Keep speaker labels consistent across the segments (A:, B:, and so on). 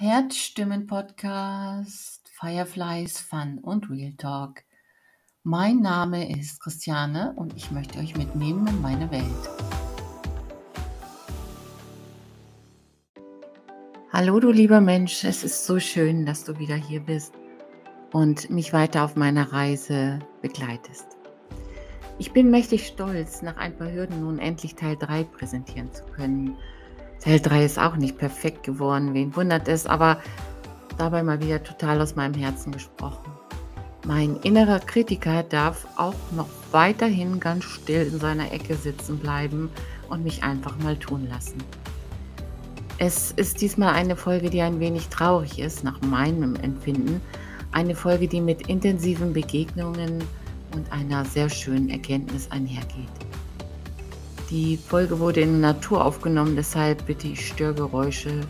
A: Herzstimmen-Podcast, Fireflies, Fun und Real Talk. Mein Name ist Christiane und ich möchte euch mitnehmen in meine Welt. Hallo du lieber Mensch, es ist so schön, dass du wieder hier bist und mich weiter auf meiner Reise begleitest. Ich bin mächtig stolz, nach ein paar Hürden nun endlich Teil 3 präsentieren zu können Teil 3 ist auch nicht perfekt geworden, wen wundert es, aber dabei mal wieder total aus meinem Herzen gesprochen. Mein innerer Kritiker darf auch noch weiterhin ganz still in seiner Ecke sitzen bleiben und mich einfach mal tun lassen. Es ist diesmal eine Folge, die ein wenig traurig ist, nach meinem Empfinden. Eine Folge, die mit intensiven Begegnungen und einer sehr schönen Erkenntnis einhergeht. Die Folge wurde in Natur aufgenommen, deshalb bitte ich Störgeräusche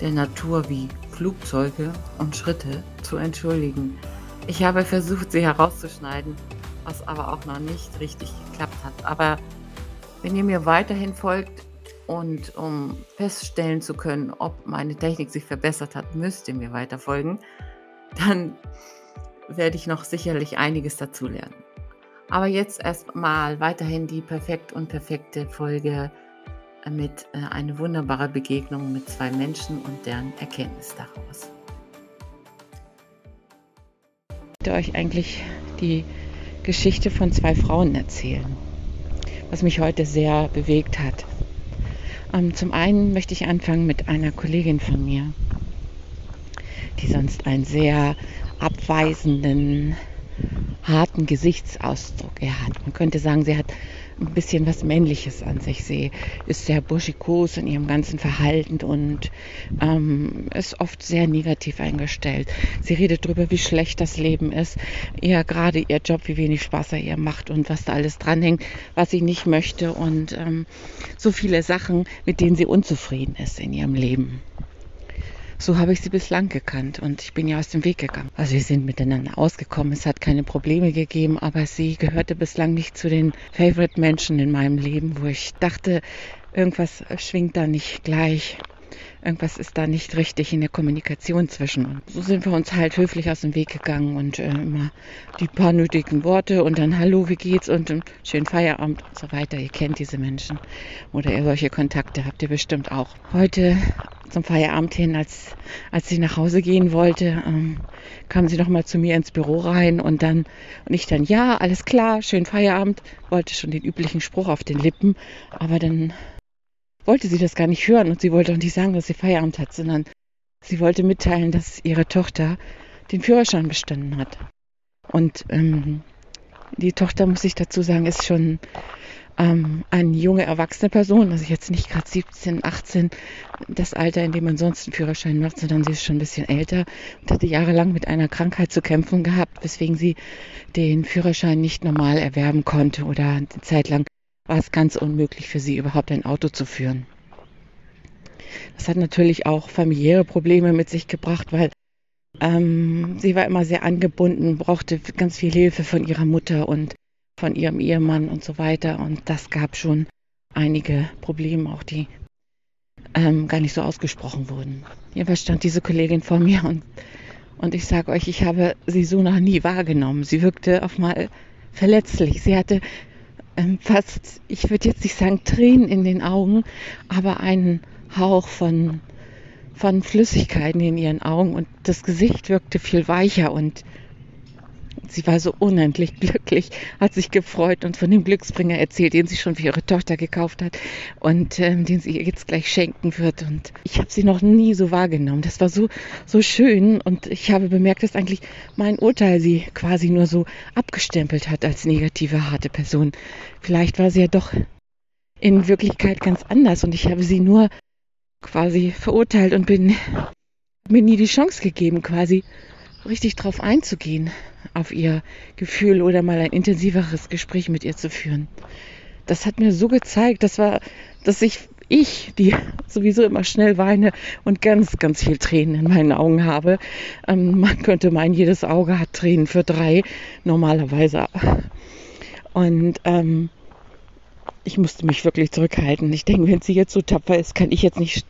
A: der Natur wie Flugzeuge und Schritte zu entschuldigen. Ich habe versucht, sie herauszuschneiden, was aber auch noch nicht richtig geklappt hat. Aber wenn ihr mir weiterhin folgt und um feststellen zu können, ob meine Technik sich verbessert hat, müsst ihr mir weiter folgen, dann werde ich noch sicherlich einiges dazulernen. Aber jetzt erstmal weiterhin die perfekt und perfekte Folge mit äh, einer wunderbaren Begegnung mit zwei Menschen und deren Erkenntnis daraus. Ich möchte euch eigentlich die Geschichte von zwei Frauen erzählen, was mich heute sehr bewegt hat. Ähm, zum einen möchte ich anfangen mit einer Kollegin von mir, die sonst einen sehr abweisenden, harten Gesichtsausdruck er hat. Man könnte sagen, sie hat ein bisschen was Männliches an sich. Sie ist sehr buschikos in ihrem ganzen Verhalten und ähm, ist oft sehr negativ eingestellt. Sie redet darüber, wie schlecht das Leben ist, eher gerade ihr Job, wie wenig Spaß er ihr macht und was da alles dranhängt, was sie nicht möchte und ähm, so viele Sachen, mit denen sie unzufrieden ist in ihrem Leben. So habe ich sie bislang gekannt und ich bin ja aus dem Weg gegangen. Also wir sind miteinander ausgekommen, es hat keine Probleme gegeben, aber sie gehörte bislang nicht zu den Favorite-Menschen in meinem Leben, wo ich dachte, irgendwas schwingt da nicht gleich irgendwas ist da nicht richtig in der Kommunikation zwischen uns. So sind wir uns halt höflich aus dem Weg gegangen und äh, immer die paar nötigen Worte und dann Hallo, wie geht's und ähm, schönen Feierabend und so weiter. Ihr kennt diese Menschen oder ihr solche Kontakte habt ihr bestimmt auch. Heute zum Feierabend hin, als, als sie nach Hause gehen wollte, ähm, kam sie nochmal zu mir ins Büro rein und dann, und ich dann, ja, alles klar, schönen Feierabend, wollte schon den üblichen Spruch auf den Lippen, aber dann wollte sie das gar nicht hören und sie wollte auch nicht sagen, dass sie Feierabend hat, sondern sie wollte mitteilen, dass ihre Tochter den Führerschein bestanden hat. Und ähm, die Tochter, muss ich dazu sagen, ist schon ähm, eine junge erwachsene Person, also jetzt nicht gerade 17, 18, das Alter, in dem man sonst einen Führerschein macht, sondern sie ist schon ein bisschen älter und hatte jahrelang mit einer Krankheit zu kämpfen gehabt, weswegen sie den Führerschein nicht normal erwerben konnte oder eine Zeit lang war es ganz unmöglich für sie, überhaupt ein Auto zu führen. Das hat natürlich auch familiäre Probleme mit sich gebracht, weil ähm, sie war immer sehr angebunden, brauchte ganz viel Hilfe von ihrer Mutter und von ihrem Ehemann und so weiter. Und das gab schon einige Probleme, auch die ähm, gar nicht so ausgesprochen wurden. Jedenfalls stand diese Kollegin vor mir und, und ich sage euch, ich habe sie so noch nie wahrgenommen. Sie wirkte auf mal verletzlich. Sie hatte ähm, fast, ich würde jetzt nicht sagen Tränen in den Augen, aber einen Hauch von, von Flüssigkeiten in ihren Augen. Und das Gesicht wirkte viel weicher und sie war so unendlich glücklich, hat sich gefreut und von dem Glücksbringer erzählt, den sie schon für ihre Tochter gekauft hat und ähm, den sie ihr jetzt gleich schenken wird. Und ich habe sie noch nie so wahrgenommen. Das war so, so schön und ich habe bemerkt, dass eigentlich mein Urteil sie quasi nur so abgestempelt hat als negative, harte Person. Vielleicht war sie ja doch in Wirklichkeit ganz anders und ich habe sie nur quasi verurteilt und bin mir nie die Chance gegeben, quasi richtig drauf einzugehen, auf ihr Gefühl oder mal ein intensiveres Gespräch mit ihr zu führen. Das hat mir so gezeigt, das war, dass ich, ich, die sowieso immer schnell weine und ganz, ganz viel Tränen in meinen Augen habe. Ähm, man könnte meinen, jedes Auge hat Tränen für drei, normalerweise. Und ähm, ich musste mich wirklich zurückhalten. Ich denke, wenn sie jetzt so tapfer ist, kann ich jetzt nicht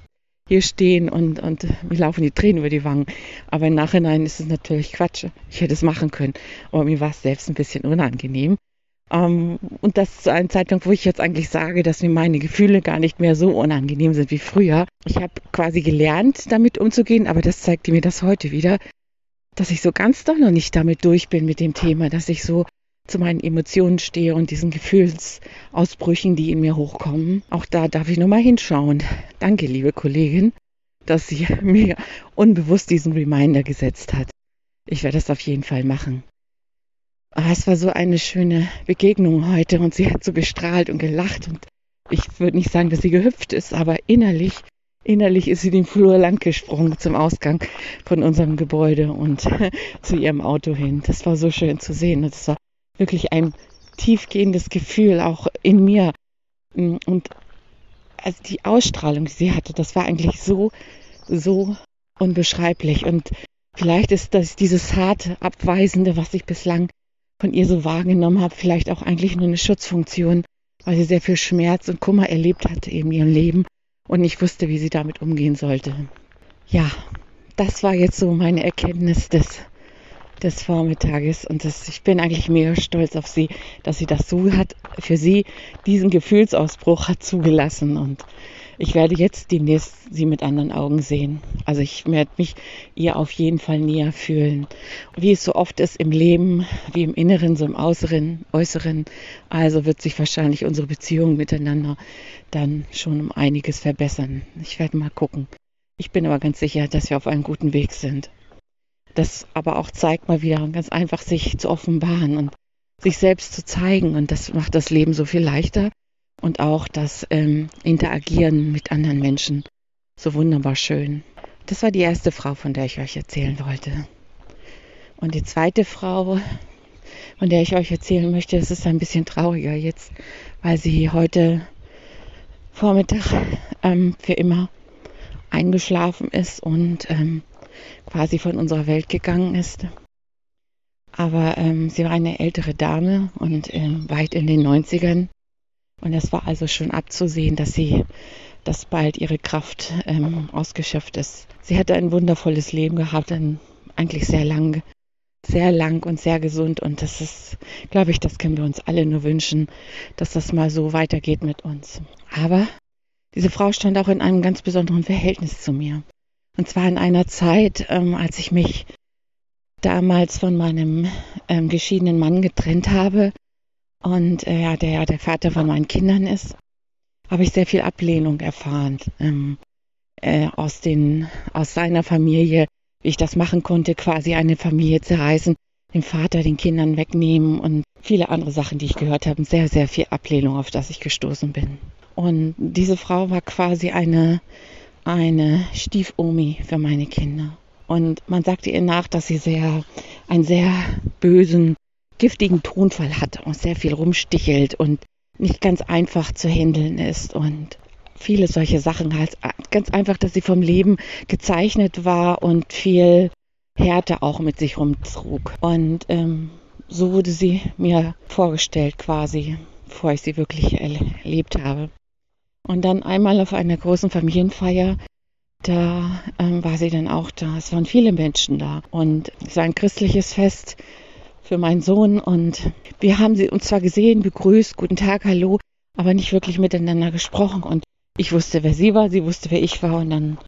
A: hier stehen und, und mir laufen die Tränen über die Wangen. Aber im Nachhinein ist es natürlich Quatsch. Ich hätte es machen können. Aber mir war es selbst ein bisschen unangenehm. Ähm, und das zu einem Zeitpunkt, wo ich jetzt eigentlich sage, dass mir meine Gefühle gar nicht mehr so unangenehm sind wie früher. Ich habe quasi gelernt, damit umzugehen, aber das zeigte mir das heute wieder, dass ich so ganz doch noch nicht damit durch bin mit dem Thema, dass ich so zu meinen Emotionen stehe und diesen Gefühlsausbrüchen, die in mir hochkommen. Auch da darf ich nochmal hinschauen. Danke, liebe Kollegin, dass sie mir unbewusst diesen Reminder gesetzt hat. Ich werde das auf jeden Fall machen. Ah, es war so eine schöne Begegnung heute und sie hat so gestrahlt und gelacht und ich würde nicht sagen, dass sie gehüpft ist, aber innerlich, innerlich ist sie den Flur lang gesprungen zum Ausgang von unserem Gebäude und zu ihrem Auto hin. Das war so schön zu sehen und es war wirklich ein tiefgehendes Gefühl auch in mir und also die Ausstrahlung, die sie hatte, das war eigentlich so, so unbeschreiblich und vielleicht ist das dieses harte, abweisende, was ich bislang von ihr so wahrgenommen habe, vielleicht auch eigentlich nur eine Schutzfunktion, weil sie sehr viel Schmerz und Kummer erlebt hatte in ihrem Leben und nicht wusste, wie sie damit umgehen sollte. Ja, das war jetzt so meine Erkenntnis des, des Vormittages und das, ich bin eigentlich mega stolz auf sie, dass sie das so hat, für sie diesen Gefühlsausbruch hat zugelassen und ich werde jetzt demnächst sie mit anderen Augen sehen. Also ich werde mich ihr auf jeden Fall näher fühlen. Wie es so oft ist im Leben, wie im Inneren, so im Äußeren, Äußeren. Also wird sich wahrscheinlich unsere Beziehung miteinander dann schon um einiges verbessern. Ich werde mal gucken. Ich bin aber ganz sicher, dass wir auf einem guten Weg sind. Das aber auch zeigt mal wieder ganz einfach, sich zu offenbaren und sich selbst zu zeigen. Und das macht das Leben so viel leichter und auch das ähm, Interagieren mit anderen Menschen so wunderbar schön. Das war die erste Frau, von der ich euch erzählen wollte. Und die zweite Frau, von der ich euch erzählen möchte, das ist ein bisschen trauriger jetzt, weil sie heute Vormittag ähm, für immer eingeschlafen ist und ähm, quasi von unserer Welt gegangen ist. Aber ähm, sie war eine ältere Dame und ähm, weit in den 90ern und es war also schon abzusehen, dass sie, dass bald ihre Kraft ähm, ausgeschöpft ist. Sie hatte ein wundervolles Leben gehabt, ein, eigentlich sehr lang, sehr lang und sehr gesund. Und das ist, glaube ich, das können wir uns alle nur wünschen, dass das mal so weitergeht mit uns. Aber diese Frau stand auch in einem ganz besonderen Verhältnis zu mir. Und zwar in einer Zeit, ähm, als ich mich damals von meinem ähm, geschiedenen Mann getrennt habe und äh, ja, der ja der Vater von meinen Kindern ist, habe ich sehr viel Ablehnung erfahren ähm, äh, aus, den, aus seiner Familie, wie ich das machen konnte, quasi eine Familie zerreißen, den Vater den Kindern wegnehmen und viele andere Sachen, die ich gehört habe. Sehr, sehr viel Ablehnung, auf das ich gestoßen bin. Und diese Frau war quasi eine, eine Stiefomi für meine Kinder. Und man sagte ihr nach, dass sie sehr, einen sehr bösen giftigen Tonfall hat und sehr viel rumstichelt und nicht ganz einfach zu handeln ist und viele solche Sachen halt ganz einfach, dass sie vom Leben gezeichnet war und viel Härte auch mit sich rumtrug. Und ähm, so wurde sie mir vorgestellt quasi, bevor ich sie wirklich erlebt habe. Und dann einmal auf einer großen Familienfeier, da ähm, war sie dann auch da. Es waren viele Menschen da und es war ein christliches Fest für meinen Sohn und wir haben sie uns zwar gesehen, begrüßt, guten Tag, hallo, aber nicht wirklich miteinander gesprochen und ich wusste, wer sie war, sie wusste, wer ich war und dann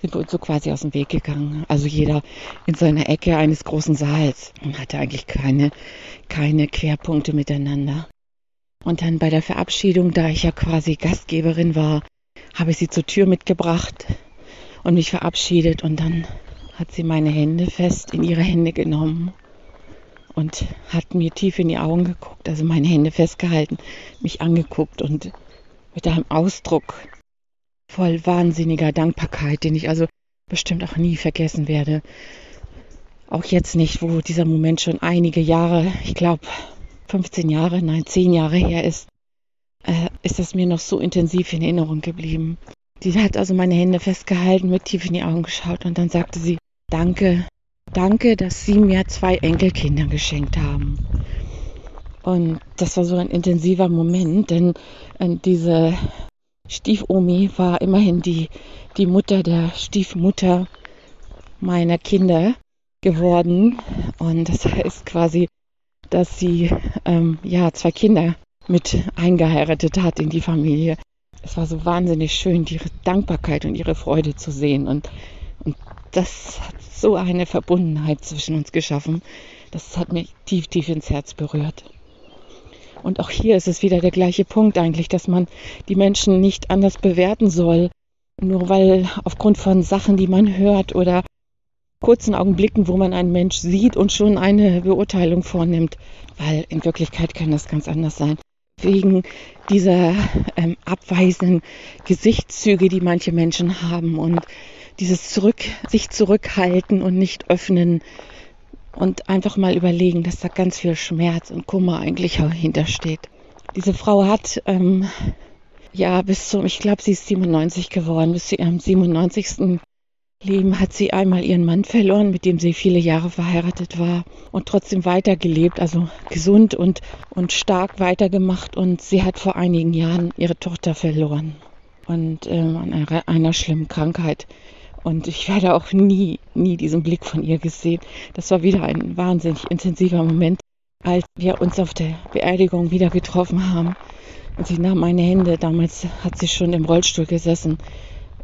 A: sind wir uns so quasi aus dem Weg gegangen. Also jeder in seiner Ecke eines großen Saals und hatte eigentlich keine, keine Querpunkte miteinander. Und dann bei der Verabschiedung, da ich ja quasi Gastgeberin war, habe ich sie zur Tür mitgebracht und mich verabschiedet und dann hat sie meine Hände fest in ihre Hände genommen und hat mir tief in die Augen geguckt, also meine Hände festgehalten, mich angeguckt und mit einem Ausdruck voll wahnsinniger Dankbarkeit, den ich also bestimmt auch nie vergessen werde. Auch jetzt nicht, wo dieser Moment schon einige Jahre, ich glaube 15 Jahre, nein 10 Jahre her ist, äh, ist das mir noch so intensiv in Erinnerung geblieben. Sie hat also meine Hände festgehalten, mit tief in die Augen geschaut und dann sagte sie, danke, Danke, dass Sie mir zwei Enkelkinder geschenkt haben. Und das war so ein intensiver Moment, denn äh, diese Stiefomi war immerhin die, die Mutter der Stiefmutter meiner Kinder geworden. Und das heißt quasi, dass sie ähm, ja zwei Kinder mit eingeheiratet hat in die Familie. Es war so wahnsinnig schön, ihre Dankbarkeit und ihre Freude zu sehen. Und, und das hat so eine Verbundenheit zwischen uns geschaffen. Das hat mich tief, tief ins Herz berührt. Und auch hier ist es wieder der gleiche Punkt eigentlich, dass man die Menschen nicht anders bewerten soll, nur weil aufgrund von Sachen, die man hört oder kurzen Augenblicken, wo man einen Mensch sieht und schon eine Beurteilung vornimmt, weil in Wirklichkeit kann das ganz anders sein. Wegen dieser ähm, abweisenden Gesichtszüge, die manche Menschen haben und dieses zurück, sich zurückhalten und nicht öffnen und einfach mal überlegen, dass da ganz viel Schmerz und Kummer eigentlich hintersteht. Diese Frau hat ähm, ja bis zum, ich glaube, sie ist 97 geworden, bis zu ihrem 97. Leben hat sie einmal ihren Mann verloren, mit dem sie viele Jahre verheiratet war und trotzdem weitergelebt, also gesund und, und stark weitergemacht. Und sie hat vor einigen Jahren ihre Tochter verloren und ähm, an einer, einer schlimmen Krankheit. Und ich werde auch nie, nie diesen Blick von ihr gesehen. Das war wieder ein wahnsinnig intensiver Moment, als wir uns auf der Beerdigung wieder getroffen haben. Und sie nahm meine Hände. Damals hat sie schon im Rollstuhl gesessen.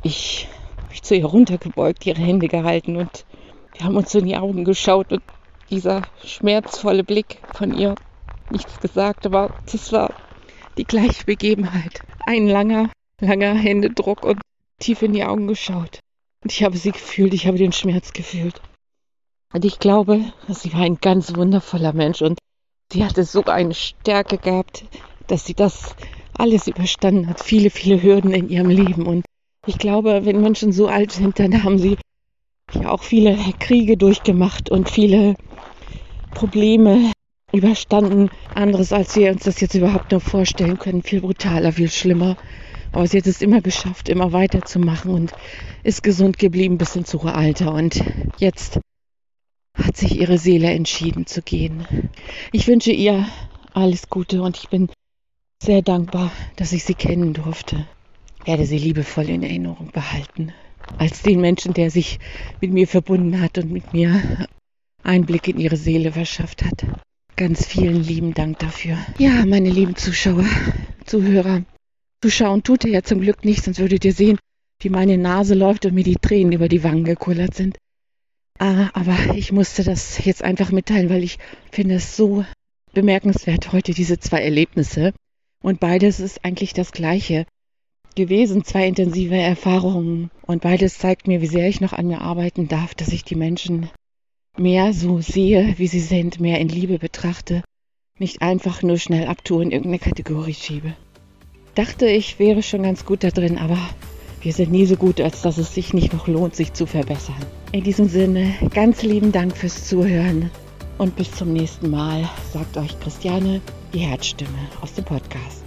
A: Ich mich zu ihr runtergebeugt, ihre Hände gehalten und wir haben uns in die Augen geschaut und dieser schmerzvolle Blick von ihr, nichts gesagt, aber das war die gleiche Begebenheit. Ein langer, langer Händedruck und tief in die Augen geschaut. Und ich habe sie gefühlt, ich habe den Schmerz gefühlt. Und ich glaube, sie war ein ganz wundervoller Mensch und sie hatte so eine Stärke gehabt, dass sie das alles überstanden hat. Viele, viele Hürden in ihrem Leben. Und ich glaube, wenn Menschen so alt sind, dann haben sie ja auch viele Kriege durchgemacht und viele Probleme überstanden. Anderes, als wir uns das jetzt überhaupt nur vorstellen können. Viel brutaler, viel schlimmer. Aber sie hat es immer geschafft, immer weiterzumachen und ist gesund geblieben bis ins hohe Alter. Und jetzt hat sich ihre Seele entschieden zu gehen. Ich wünsche ihr alles Gute und ich bin sehr dankbar, dass ich sie kennen durfte. Werde sie liebevoll in Erinnerung behalten. Als den Menschen, der sich mit mir verbunden hat und mit mir Einblick in ihre Seele verschafft hat. Ganz vielen lieben Dank dafür. Ja, meine lieben Zuschauer, Zuhörer, Zuschauen tut ihr ja zum Glück nicht, sonst würdet ihr sehen, wie meine Nase läuft und mir die Tränen über die Wangen gekullert sind. Ah, aber ich musste das jetzt einfach mitteilen, weil ich finde es so bemerkenswert heute, diese zwei Erlebnisse. Und beides ist eigentlich das Gleiche gewesen, zwei intensive Erfahrungen. Und beides zeigt mir, wie sehr ich noch an mir arbeiten darf, dass ich die Menschen mehr so sehe, wie sie sind, mehr in Liebe betrachte, nicht einfach nur schnell abtue in irgendeine Kategorie schiebe dachte, ich wäre schon ganz gut da drin, aber wir sind nie so gut, als dass es sich nicht noch lohnt, sich zu verbessern. In diesem Sinne, ganz lieben Dank fürs Zuhören und bis zum nächsten Mal, sagt euch Christiane, die Herzstimme aus dem Podcast.